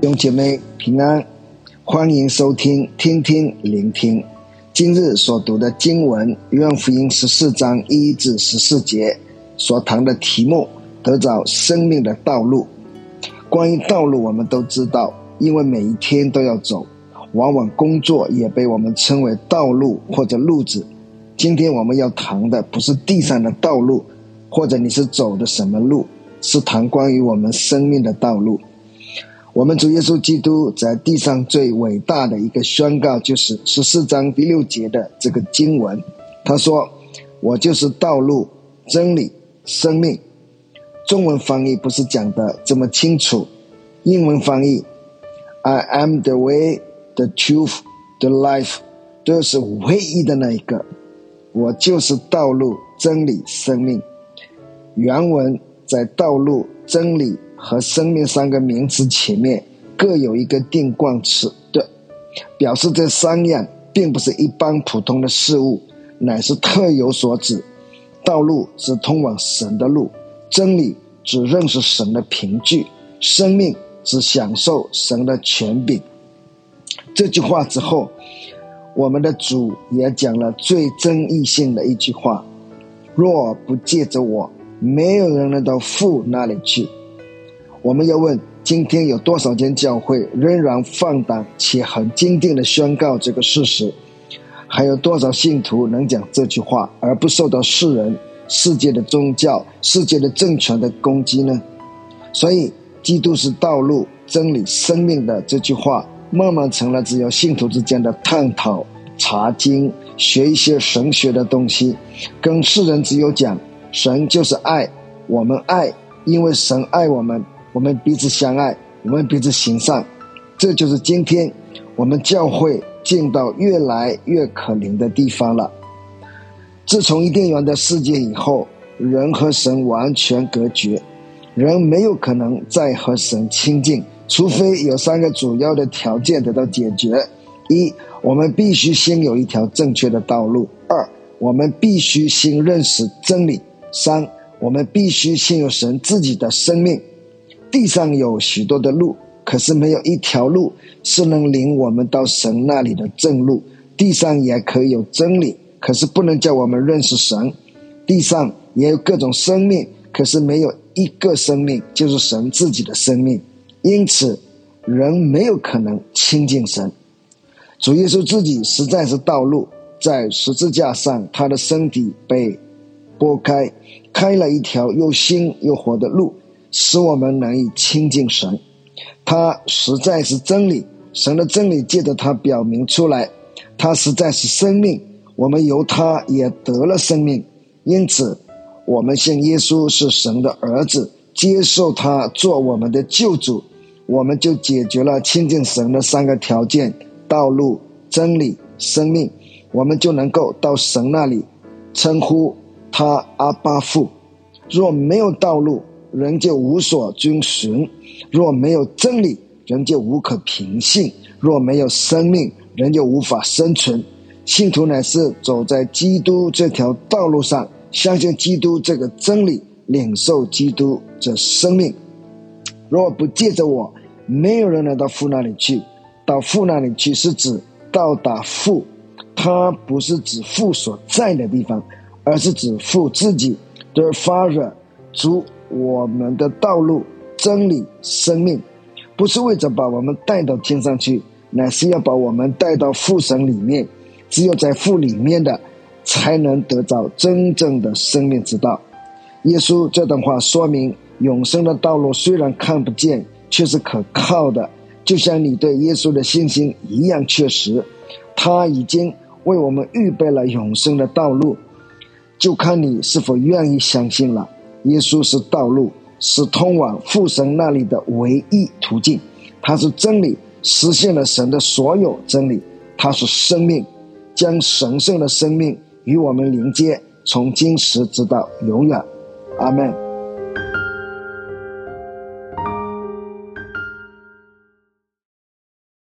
兄姐妹平安，欢迎收听听听聆听。今日所读的经文，约翰福音十四章一至十四节所谈的题目，得着生命的道路。关于道路，我们都知道，因为每一天都要走，往往工作也被我们称为道路或者路子。今天我们要谈的不是地上的道路，或者你是走的什么路，是谈关于我们生命的道路。我们主耶稣基督在地上最伟大的一个宣告，就是十四章第六节的这个经文。他说：“我就是道路、真理、生命。”中文翻译不是讲的这么清楚，英文翻译：“I am the way, the truth, the life。”都是唯一的那一个。我就是道路、真理、生命。原文在道路、真理。和生命三个名词前面各有一个定冠词，对，表示这三样并不是一般普通的事物，乃是特有所指。道路是通往神的路，真理只认识神的凭据，生命只享受神的权柄。这句话之后，我们的主也讲了最争议性的一句话：若不借着我，没有人能到父那里去。我们要问：今天有多少间教会仍然放胆且很坚定地宣告这个事实？还有多少信徒能讲这句话而不受到世人、世界的宗教、世界的政权的攻击呢？所以，基督是道路、真理、生命的这句话，慢慢成了只有信徒之间的探讨、查经、学一些神学的东西，跟世人只有讲神就是爱，我们爱，因为神爱我们。我们彼此相爱，我们彼此行善，这就是今天我们教会进到越来越可怜的地方了。自从伊甸园的世界以后，人和神完全隔绝，人没有可能再和神亲近，除非有三个主要的条件得到解决：一，我们必须先有一条正确的道路；二，我们必须先认识真理；三，我们必须先有神自己的生命。地上有许多的路，可是没有一条路是能领我们到神那里的正路。地上也可以有真理，可是不能叫我们认识神。地上也有各种生命，可是没有一个生命就是神自己的生命。因此，人没有可能亲近神。主耶稣自己实在是道路，在十字架上，他的身体被剥开，开了一条又新又活的路。使我们难以亲近神，他实在是真理，神的真理借着他表明出来，他实在是生命，我们由他也得了生命，因此我们信耶稣是神的儿子，接受他做我们的救主，我们就解决了亲近神的三个条件：道路、真理、生命，我们就能够到神那里，称呼他阿爸父。若没有道路，人就无所遵循，若没有真理，人就无可凭信；若没有生命，人就无法生存。信徒乃是走在基督这条道路上，相信基督这个真理，领受基督这生命。若不借着我，没有人能到父那里去。到父那里去是指到达父，他不是指父所在的地方，而是指父自己。The Father，主。我们的道路、真理、生命，不是为着把我们带到天上去，乃是要把我们带到父神里面。只有在父里面的，才能得到真正的生命之道。耶稣这段话说明，永生的道路虽然看不见，却是可靠的，就像你对耶稣的信心一样确实。他已经为我们预备了永生的道路，就看你是否愿意相信了。耶稣是道路，是通往父神那里的唯一途径。他是真理，实现了神的所有真理。他是生命，将神圣的生命与我们连接，从今时直到永远。阿门。